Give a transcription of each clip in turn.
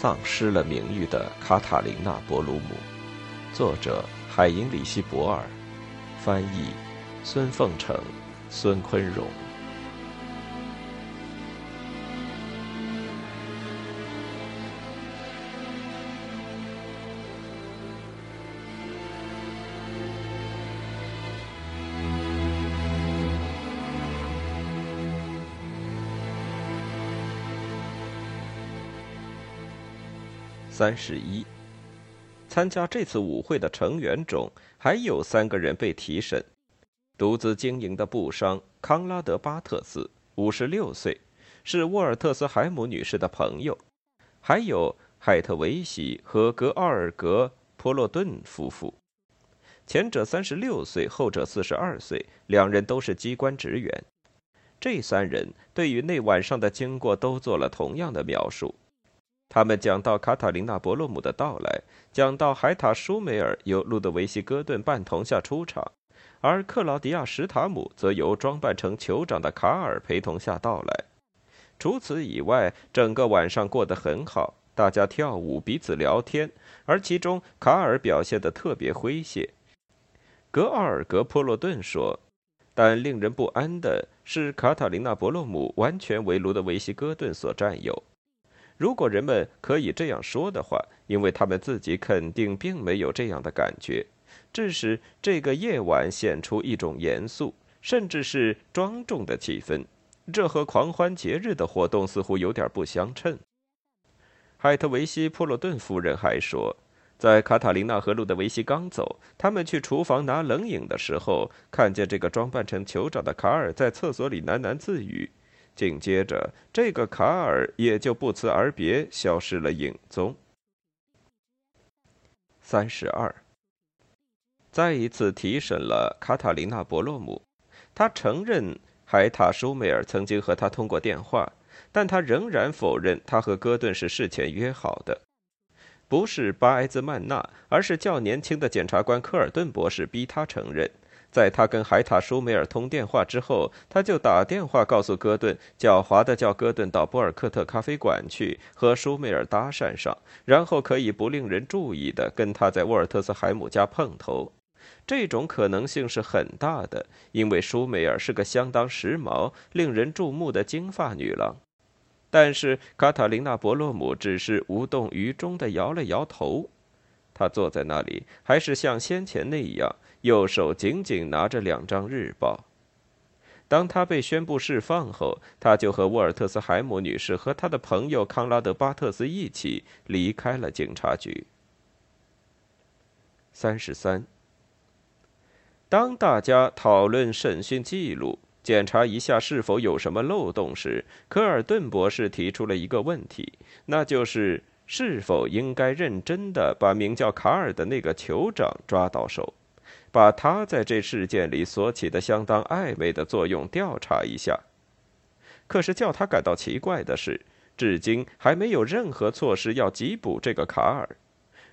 丧失了名誉的卡塔琳娜·博鲁姆，作者海因里希·博尔，翻译孙凤成、孙坤荣。三十一，参加这次舞会的成员中还有三个人被提审：独自经营的布商康拉德·巴特斯，五十六岁，是沃尔特斯海姆女士的朋友；还有海特维西和格奥尔格·波洛顿夫妇，前者三十六岁，后者四十二岁，两人都是机关职员。这三人对于那晚上的经过都做了同样的描述。他们讲到卡塔琳娜·博洛姆的到来，讲到海塔·舒梅尔由路德维希·戈顿伴同下出场，而克劳迪亚·史塔姆则由装扮成酋长的卡尔陪同下到来。除此以外，整个晚上过得很好，大家跳舞，彼此聊天，而其中卡尔表现得特别诙谐。格奥尔格·波洛顿说：“但令人不安的是，卡塔琳娜·博洛姆完全为卢德维希·戈顿所占有。”如果人们可以这样说的话，因为他们自己肯定并没有这样的感觉，致使这个夜晚显出一种严肃，甚至是庄重的气氛。这和狂欢节日的活动似乎有点不相称。海特维希·普洛顿夫人还说，在卡塔琳娜和路德维希刚走，他们去厨房拿冷饮的时候，看见这个装扮成酋长的卡尔在厕所里喃喃自语。紧接着，这个卡尔也就不辞而别，消失了影踪。三十二，再一次提审了卡塔琳娜·博洛姆，他承认海塔·舒梅尔曾经和他通过电话，但他仍然否认他和戈顿是事前约好的。不是巴埃兹曼纳，而是较年轻的检察官科尔顿博士逼他承认。在他跟海塔·舒梅尔通电话之后，他就打电话告诉戈顿，狡猾的叫戈顿到波尔克特咖啡馆去和舒梅尔搭讪上，然后可以不令人注意的跟他在沃尔特斯海姆家碰头。这种可能性是很大的，因为舒梅尔是个相当时髦、令人注目的金发女郎。但是卡塔琳娜·博洛姆只是无动于衷的摇了摇头。她坐在那里，还是像先前那样。右手紧紧拿着两张日报。当他被宣布释放后，他就和沃尔特斯海姆女士和他的朋友康拉德巴特斯一起离开了警察局。三十三。当大家讨论审讯记录，检查一下是否有什么漏洞时，科尔顿博士提出了一个问题，那就是是否应该认真的把名叫卡尔的那个酋长抓到手。把他在这事件里所起的相当暧昧的作用调查一下。可是叫他感到奇怪的是，至今还没有任何措施要缉捕这个卡尔。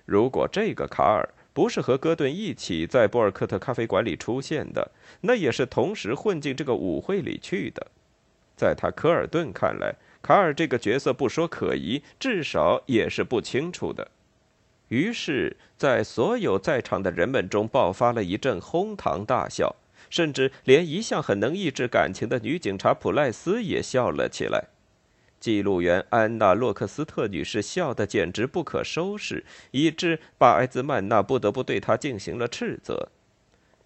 如果这个卡尔不是和戈顿一起在波尔克特咖啡馆里出现的，那也是同时混进这个舞会里去的。在他科尔顿看来，卡尔这个角色不说可疑，至少也是不清楚的。于是，在所有在场的人们中爆发了一阵哄堂大笑，甚至连一向很能抑制感情的女警察普赖斯也笑了起来。记录员安娜·洛克斯特女士笑得简直不可收拾，以致巴埃兹曼娜不得不对她进行了斥责。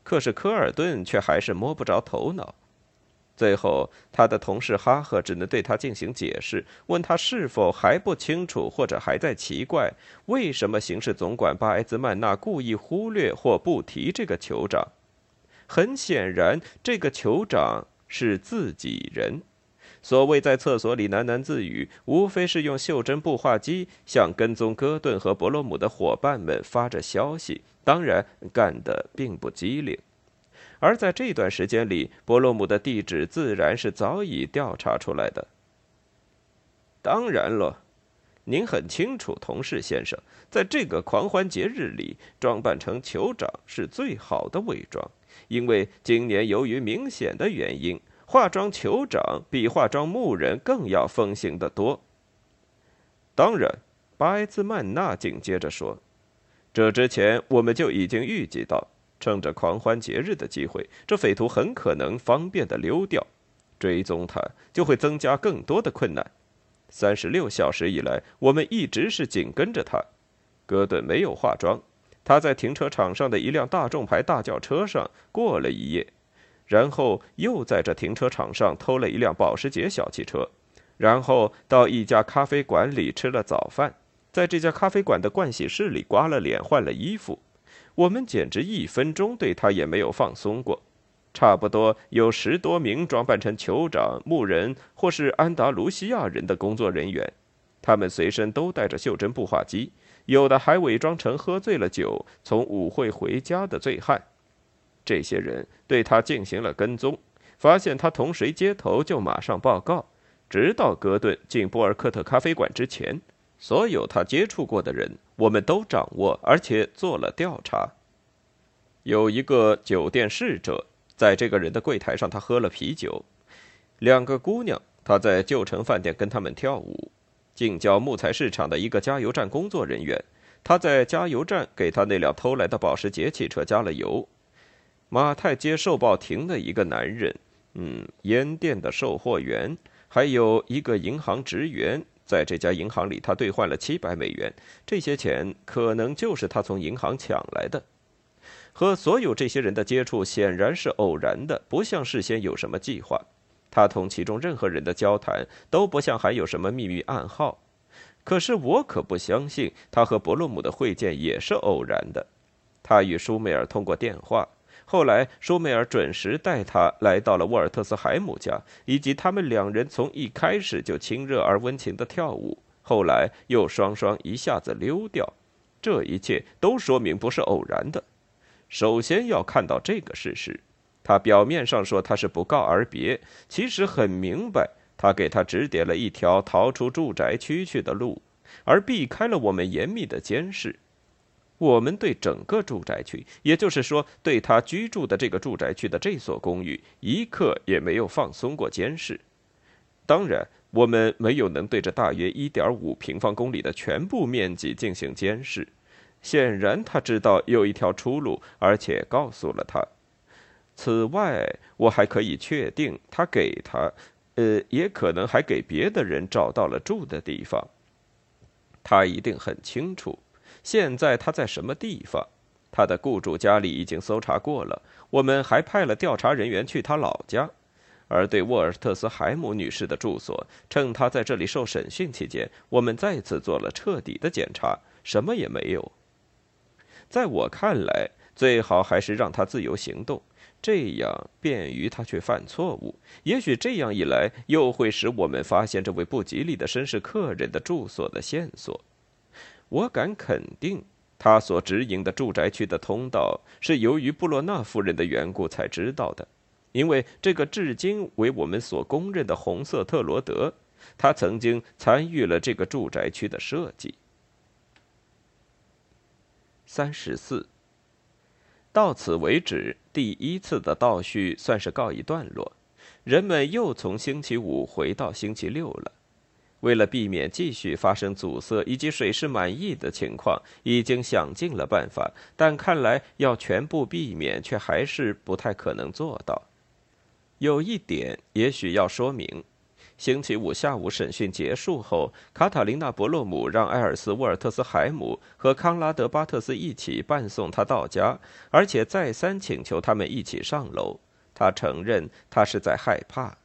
可是科尔顿却还是摸不着头脑。最后，他的同事哈赫只能对他进行解释，问他是否还不清楚，或者还在奇怪，为什么刑事总管巴埃兹曼纳故意忽略或不提这个酋长。很显然，这个酋长是自己人。所谓在厕所里喃喃自语，无非是用袖珍步话机向跟踪戈顿和伯罗姆的伙伴们发着消息，当然干得并不机灵。而在这段时间里，伯洛姆的地址自然是早已调查出来的。当然了，您很清楚，同事先生，在这个狂欢节日里，装扮成酋长是最好的伪装，因为今年由于明显的原因，化妆酋长比化妆牧人更要风行得多。当然，巴埃兹曼纳紧接着说：“这之前我们就已经预计到，趁着狂欢节日的机会，这匪徒很可能方便的溜掉，追踪他就会增加更多的困难。三十六小时以来，我们一直是紧跟着他。戈顿没有化妆，他在停车场上的一辆大众牌大轿车上过了一夜，然后又在这停车场上偷了一辆保时捷小汽车。”然后到一家咖啡馆里吃了早饭，在这家咖啡馆的盥洗室里刮了脸、换了衣服。我们简直一分钟对他也没有放松过。差不多有十多名装扮成酋长、牧人或是安达卢西亚人的工作人员，他们随身都带着袖珍步话机，有的还伪装成喝醉了酒从舞会回家的醉汉。这些人对他进行了跟踪，发现他同谁接头就马上报告。直到格顿进波尔克特咖啡馆之前，所有他接触过的人，我们都掌握，而且做了调查。有一个酒店侍者，在这个人的柜台上，他喝了啤酒。两个姑娘，他在旧城饭店跟他们跳舞。近郊木材市场的一个加油站工作人员，他在加油站给他那辆偷来的保时捷汽车加了油。马太街售报亭的一个男人，嗯，烟店的售货员。还有一个银行职员，在这家银行里，他兑换了七百美元。这些钱可能就是他从银行抢来的。和所有这些人的接触显然是偶然的，不像事先有什么计划。他同其中任何人的交谈都不像还有什么秘密暗号。可是我可不相信他和伯洛姆的会见也是偶然的。他与舒梅尔通过电话。后来，舒梅尔准时带他来到了沃尔特斯海姆家，以及他们两人从一开始就亲热而温情的跳舞，后来又双双一下子溜掉。这一切都说明不是偶然的。首先要看到这个事实：他表面上说他是不告而别，其实很明白，他给他指点了一条逃出住宅区去的路，而避开了我们严密的监视。我们对整个住宅区，也就是说，对他居住的这个住宅区的这所公寓，一刻也没有放松过监视。当然，我们没有能对着大约一点五平方公里的全部面积进行监视。显然，他知道有一条出路，而且告诉了他。此外，我还可以确定，他给他，呃，也可能还给别的人找到了住的地方。他一定很清楚。现在他在什么地方？他的雇主家里已经搜查过了。我们还派了调查人员去他老家，而对沃尔特斯海姆女士的住所，趁她在这里受审讯期间，我们再次做了彻底的检查，什么也没有。在我看来，最好还是让他自由行动，这样便于他去犯错误。也许这样一来，又会使我们发现这位不吉利的绅士客人的住所的线索。我敢肯定，他所指引的住宅区的通道是由于布洛纳夫人的缘故才知道的，因为这个至今为我们所公认的红色特罗德，他曾经参与了这个住宅区的设计。三十四，到此为止，第一次的倒叙算是告一段落，人们又从星期五回到星期六了。为了避免继续发生阻塞以及水势满意的情况，已经想尽了办法，但看来要全部避免却还是不太可能做到。有一点也许要说明：星期五下午审讯结束后，卡塔琳娜·伯洛姆让埃尔斯·沃尔特斯海姆和康拉德·巴特斯一起伴送他到家，而且再三请求他们一起上楼。他承认他是在害怕。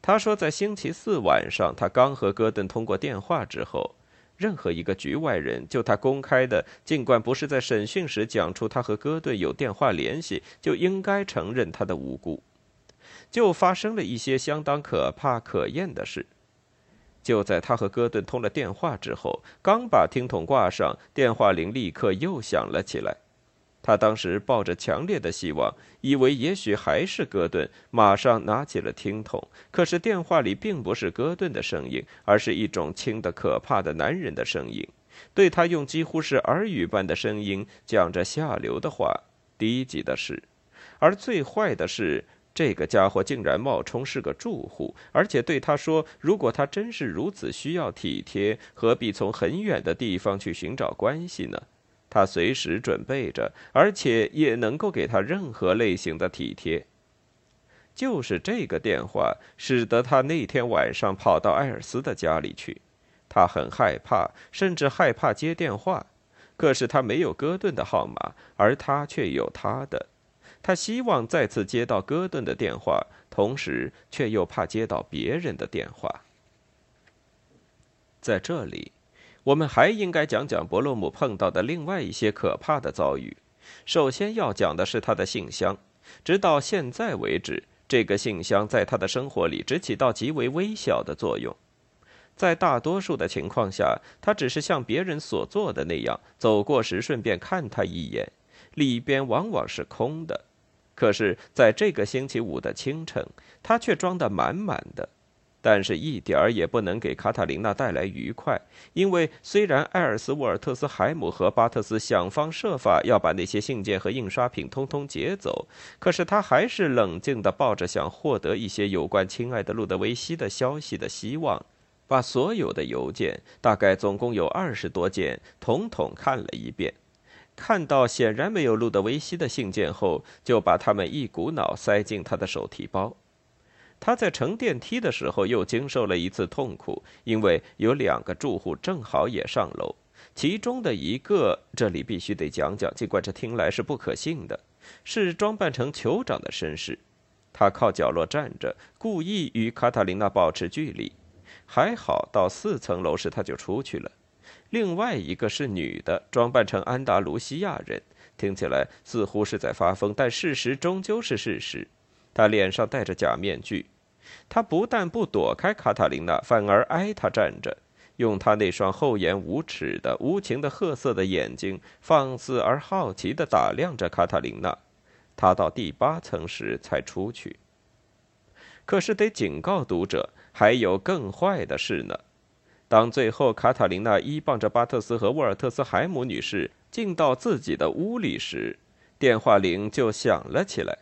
他说，在星期四晚上，他刚和戈登通过电话之后，任何一个局外人就他公开的，尽管不是在审讯时讲出他和戈顿有电话联系，就应该承认他的无辜。就发生了一些相当可怕可厌的事。就在他和戈顿通了电话之后，刚把听筒挂上，电话铃立刻又响了起来。他当时抱着强烈的希望，以为也许还是戈顿，马上拿起了听筒。可是电话里并不是戈顿的声音，而是一种轻的可怕的男人的声音，对他用几乎是耳语般的声音讲着下流的话、低级的事。而最坏的是，这个家伙竟然冒充是个住户，而且对他说：“如果他真是如此需要体贴，何必从很远的地方去寻找关系呢？他随时准备着，而且也能够给他任何类型的体贴。”就是这个电话，使得他那天晚上跑到艾尔斯的家里去。他很害怕，甚至害怕接电话。可是他没有戈顿的号码，而他却有他的。他希望再次接到戈顿的电话，同时却又怕接到别人的电话。在这里，我们还应该讲讲伯洛姆碰到的另外一些可怕的遭遇。首先要讲的是他的信箱。直到现在为止，这个信箱在他的生活里只起到极为微小的作用。在大多数的情况下，他只是像别人所做的那样，走过时顺便看他一眼，里边往往是空的。可是，在这个星期五的清晨，他却装得满满的，但是一点儿也不能给卡塔琳娜带来愉快。因为虽然艾尔斯沃尔特斯海姆和巴特斯想方设法要把那些信件和印刷品通通劫走，可是他还是冷静地抱着想获得一些有关亲爱的路德维希的消息的希望，把所有的邮件，大概总共有二十多件，统统看了一遍。看到显然没有路德维希的信件后，就把它们一股脑塞进他的手提包。他在乘电梯的时候又经受了一次痛苦，因为有两个住户正好也上楼，其中的一个这里必须得讲讲，尽管这听来是不可信的，是装扮成酋长的绅士。他靠角落站着，故意与卡塔琳娜保持距离。还好到四层楼时他就出去了。另外一个是女的，装扮成安达卢西亚人，听起来似乎是在发疯，但事实终究是事实。他脸上戴着假面具，他不但不躲开卡塔琳娜，反而挨她站着，用他那双厚颜无耻的、无情的褐色的眼睛，放肆而好奇地打量着卡塔琳娜。他到第八层时才出去。可是得警告读者，还有更坏的事呢。当最后卡塔琳娜依傍着巴特斯和沃尔特斯海姆女士进到自己的屋里时，电话铃就响了起来。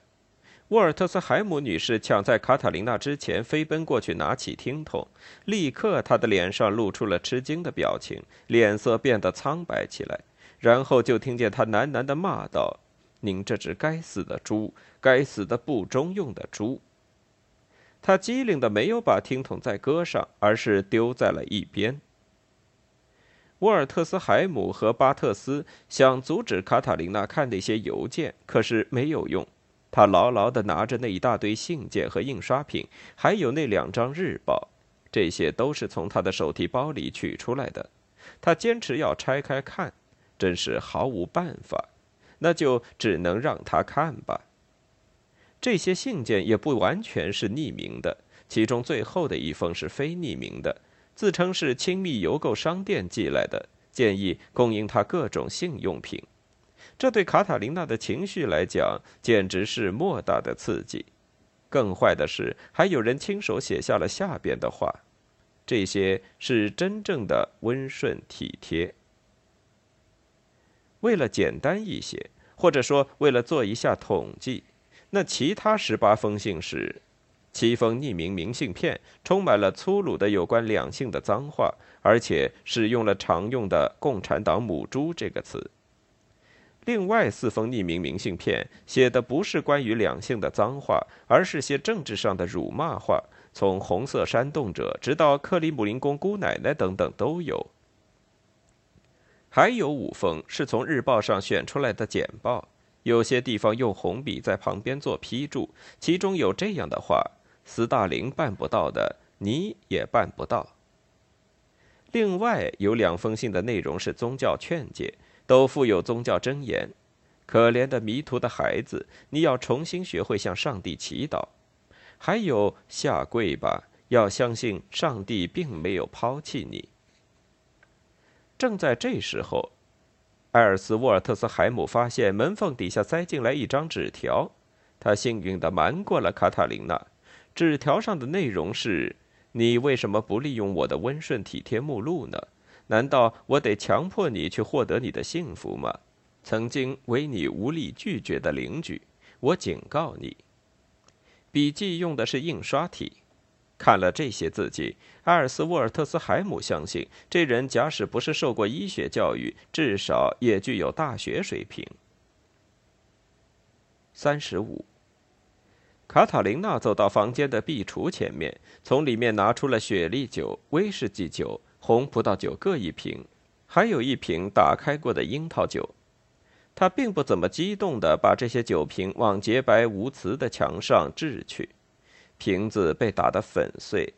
沃尔特斯海姆女士抢在卡塔琳娜之前飞奔过去拿起听筒，立刻她的脸上露出了吃惊的表情，脸色变得苍白起来。然后就听见她喃喃地骂道：“您这只该死的猪，该死的不中用的猪！”他机灵的没有把听筒再搁上，而是丢在了一边。沃尔特斯海姆和巴特斯想阻止卡塔琳娜看那些邮件，可是没有用。他牢牢的拿着那一大堆信件和印刷品，还有那两张日报，这些都是从他的手提包里取出来的。他坚持要拆开看，真是毫无办法，那就只能让他看吧。这些信件也不完全是匿名的，其中最后的一封是非匿名的，自称是亲密邮购商店寄来的，建议供应他各种性用品。这对卡塔琳娜的情绪来讲，简直是莫大的刺激。更坏的是，还有人亲手写下了下边的话，这些是真正的温顺体贴。为了简单一些，或者说为了做一下统计。那其他十八封信是七封匿名明信片，充满了粗鲁的有关两性的脏话，而且使用了常用的“共产党母猪”这个词。另外四封匿名明信片写的不是关于两性的脏话，而是些政治上的辱骂话，从红色煽动者直到克里姆林宫姑奶奶等等都有。还有五封是从日报上选出来的简报。有些地方用红笔在旁边做批注，其中有这样的话：“斯大林办不到的，你也办不到。”另外有两封信的内容是宗教劝诫，都附有宗教箴言：“可怜的迷途的孩子，你要重新学会向上帝祈祷。”还有“下跪吧，要相信上帝并没有抛弃你。”正在这时候。埃尔斯沃尔特斯海姆发现门缝底下塞进来一张纸条，他幸运地瞒过了卡塔琳娜。纸条上的内容是：“你为什么不利用我的温顺体贴目录呢？难道我得强迫你去获得你的幸福吗？曾经为你无力拒绝的邻居，我警告你。”笔记用的是印刷体。看了这些字迹，埃尔斯沃尔特斯海姆相信，这人假使不是受过医学教育，至少也具有大学水平。三十五，卡塔琳娜走到房间的壁橱前面，从里面拿出了雪莉酒、威士忌酒、红葡萄酒各一瓶，还有一瓶打开过的樱桃酒。他并不怎么激动地把这些酒瓶往洁白无瓷的墙上掷去。瓶子被打得粉碎，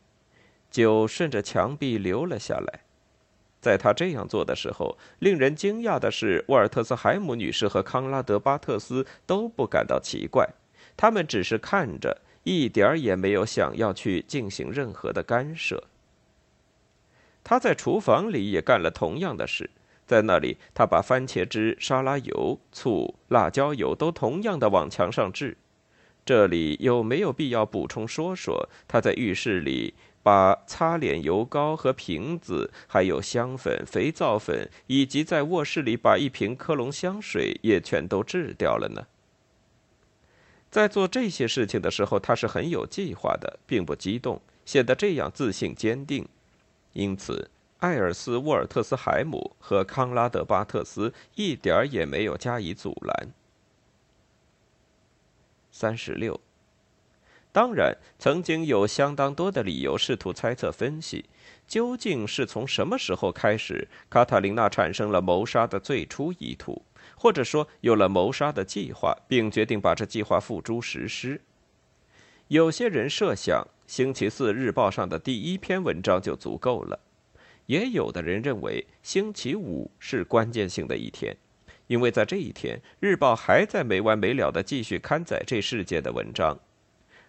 酒顺着墙壁流了下来。在他这样做的时候，令人惊讶的是，沃尔特斯海姆女士和康拉德巴特斯都不感到奇怪，他们只是看着，一点儿也没有想要去进行任何的干涉。他在厨房里也干了同样的事，在那里，他把番茄汁、沙拉油、醋、辣椒油都同样的往墙上掷。这里有没有必要补充说说？他在浴室里把擦脸油膏和瓶子，还有香粉、肥皂粉，以及在卧室里把一瓶科隆香水也全都掷掉了呢？在做这些事情的时候，他是很有计划的，并不激动，显得这样自信坚定。因此，艾尔斯沃尔特斯海姆和康拉德巴特斯一点儿也没有加以阻拦。三十六。当然，曾经有相当多的理由试图猜测分析，究竟是从什么时候开始，卡塔琳娜产生了谋杀的最初意图，或者说有了谋杀的计划，并决定把这计划付诸实施。有些人设想，《星期四日报》上的第一篇文章就足够了；也有的人认为，星期五是关键性的一天。因为在这一天，日报还在没完没了地继续刊载这世界的文章，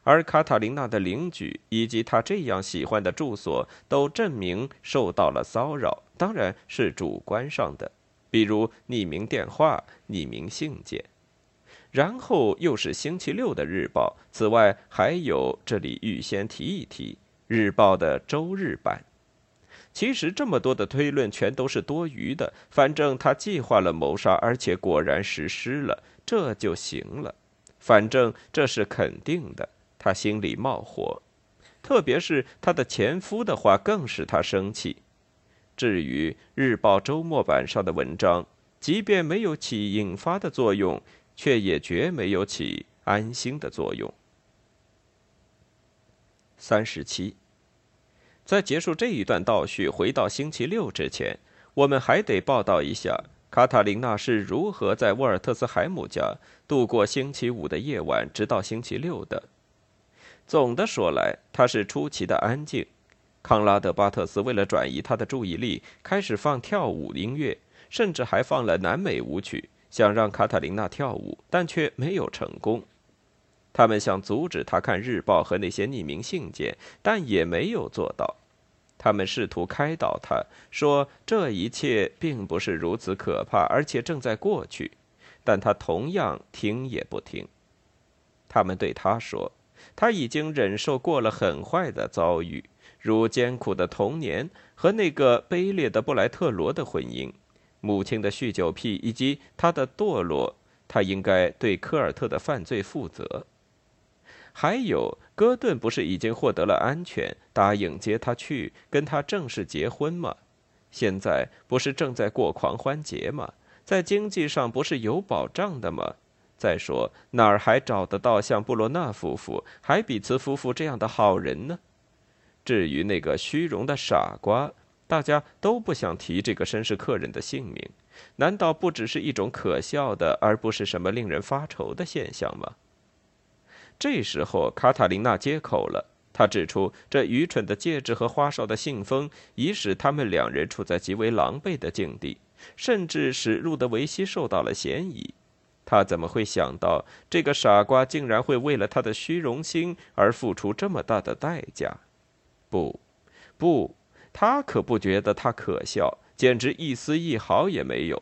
而卡塔琳娜的邻居以及她这样喜欢的住所都证明受到了骚扰，当然是主观上的，比如匿名电话、匿名信件。然后又是星期六的日报，此外还有这里预先提一提日报的周日版。其实这么多的推论全都是多余的。反正他计划了谋杀，而且果然实施了，这就行了。反正这是肯定的。他心里冒火，特别是他的前夫的话更使他生气。至于日报周末版上的文章，即便没有起引发的作用，却也绝没有起安心的作用。三十七。在结束这一段倒叙，回到星期六之前，我们还得报道一下卡塔琳娜是如何在沃尔特斯海姆家度过星期五的夜晚，直到星期六的。总的说来，她是出奇的安静。康拉德巴特斯为了转移他的注意力，开始放跳舞音乐，甚至还放了南美舞曲，想让卡塔琳娜跳舞，但却没有成功。他们想阻止他看日报和那些匿名信件，但也没有做到。他们试图开导他，说这一切并不是如此可怕，而且正在过去。但他同样听也不听。他们对他说，他已经忍受过了很坏的遭遇，如艰苦的童年和那个卑劣的布莱特罗的婚姻，母亲的酗酒癖以及他的堕落。他应该对科尔特的犯罪负责。还有，戈顿不是已经获得了安全，答应接他去跟他正式结婚吗？现在不是正在过狂欢节吗？在经济上不是有保障的吗？再说哪儿还找得到像布罗纳夫妇、海比茨夫妇这样的好人呢？至于那个虚荣的傻瓜，大家都不想提这个绅士客人的姓名。难道不只是一种可笑的，而不是什么令人发愁的现象吗？这时候，卡塔琳娜接口了。她指出，这愚蠢的戒指和花哨的信封已使他们两人处在极为狼狈的境地，甚至使路德维希受到了嫌疑。他怎么会想到，这个傻瓜竟然会为了他的虚荣心而付出这么大的代价？不，不，他可不觉得他可笑，简直一丝一毫也没有。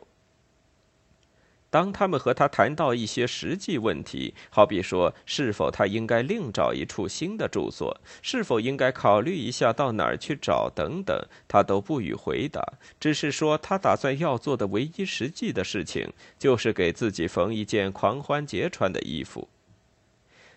当他们和他谈到一些实际问题，好比说是否他应该另找一处新的住所，是否应该考虑一下到哪儿去找等等，他都不予回答，只是说他打算要做的唯一实际的事情，就是给自己缝一件狂欢节穿的衣服。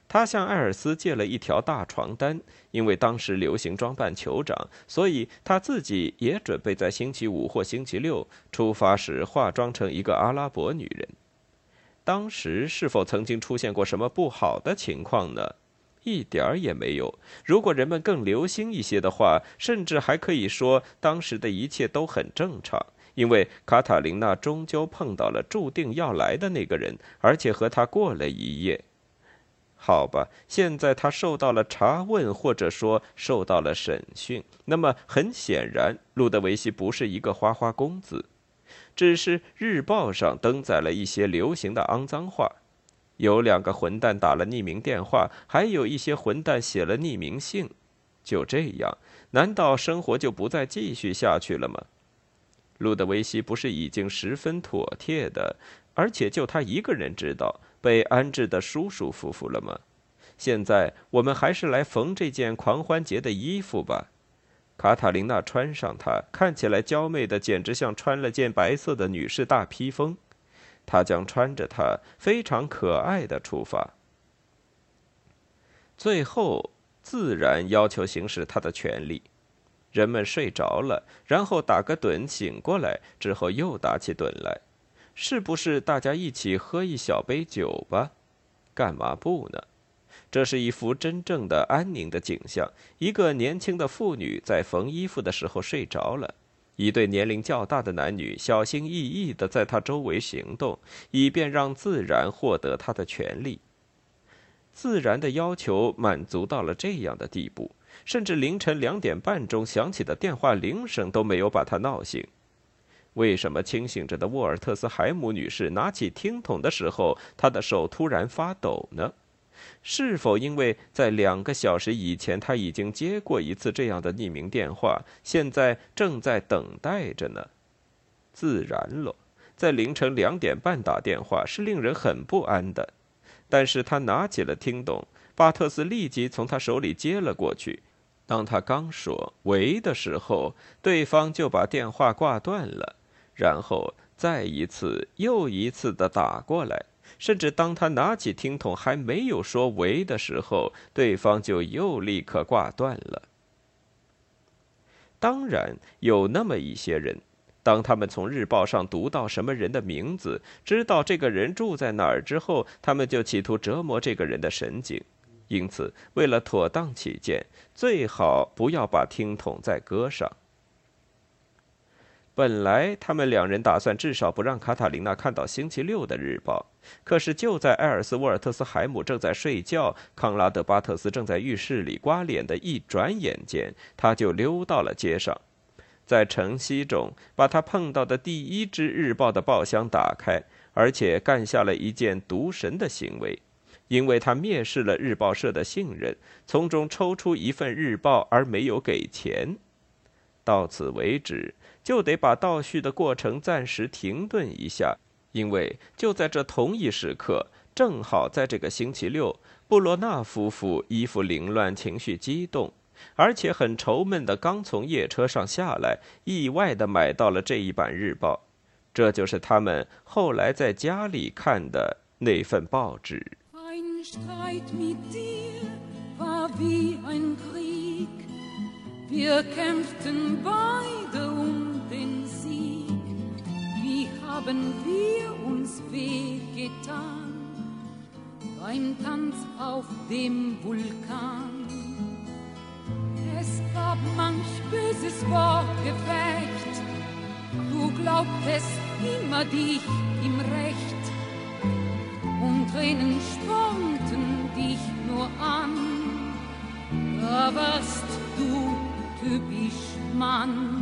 他向艾尔斯借了一条大床单，因为当时流行装扮酋长，所以他自己也准备在星期五或星期六出发时化妆成一个阿拉伯女人。当时是否曾经出现过什么不好的情况呢？一点儿也没有。如果人们更留心一些的话，甚至还可以说当时的一切都很正常，因为卡塔琳娜终究碰到了注定要来的那个人，而且和他过了一夜。好吧，现在他受到了查问，或者说受到了审讯。那么很显然，路德维希不是一个花花公子，只是日报上登载了一些流行的肮脏话。有两个混蛋打了匿名电话，还有一些混蛋写了匿名信。就这样，难道生活就不再继续下去了吗？路德维希不是已经十分妥帖的，而且就他一个人知道。被安置的舒舒服服了吗？现在我们还是来缝这件狂欢节的衣服吧。卡塔琳娜穿上它，看起来娇媚的，简直像穿了件白色的女士大披风。她将穿着它，非常可爱的出发。最后，自然要求行使他的权利。人们睡着了，然后打个盹醒过来，之后又打起盹来。是不是大家一起喝一小杯酒吧？干嘛不呢？这是一幅真正的安宁的景象。一个年轻的妇女在缝衣服的时候睡着了，一对年龄较大的男女小心翼翼地在她周围行动，以便让自然获得她的权利。自然的要求满足到了这样的地步，甚至凌晨两点半钟响起的电话铃声都没有把她闹醒。为什么清醒着的沃尔特斯海姆女士拿起听筒的时候，她的手突然发抖呢？是否因为在两个小时以前她已经接过一次这样的匿名电话，现在正在等待着呢？自然了，在凌晨两点半打电话是令人很不安的。但是他拿起了听筒，巴特斯立即从他手里接了过去。当他刚说“喂”的时候，对方就把电话挂断了。然后再一次又一次的打过来，甚至当他拿起听筒还没有说“喂”的时候，对方就又立刻挂断了。当然，有那么一些人，当他们从日报上读到什么人的名字，知道这个人住在哪儿之后，他们就企图折磨这个人的神经。因此，为了妥当起见，最好不要把听筒再搁上。本来他们两人打算至少不让卡塔琳娜看到星期六的日报，可是就在埃尔斯沃尔特斯海姆正在睡觉，康拉德巴特斯正在浴室里刮脸的一转眼间，他就溜到了街上，在晨曦中把他碰到的第一只日报的报箱打开，而且干下了一件毒神的行为，因为他蔑视了日报社的信任，从中抽出一份日报而没有给钱。到此为止。就得把倒叙的过程暂时停顿一下，因为就在这同一时刻，正好在这个星期六，布罗纳夫妇衣服凌乱、情绪激动，而且很愁闷的刚从夜车上下来，意外的买到了这一版日报，这就是他们后来在家里看的那份报纸。Haben wir uns wehgetan beim Tanz auf dem Vulkan. Es gab manch böses Wortgefecht, du glaubtest immer dich im Recht und Tränen spornten dich nur an, da warst du typisch Mann.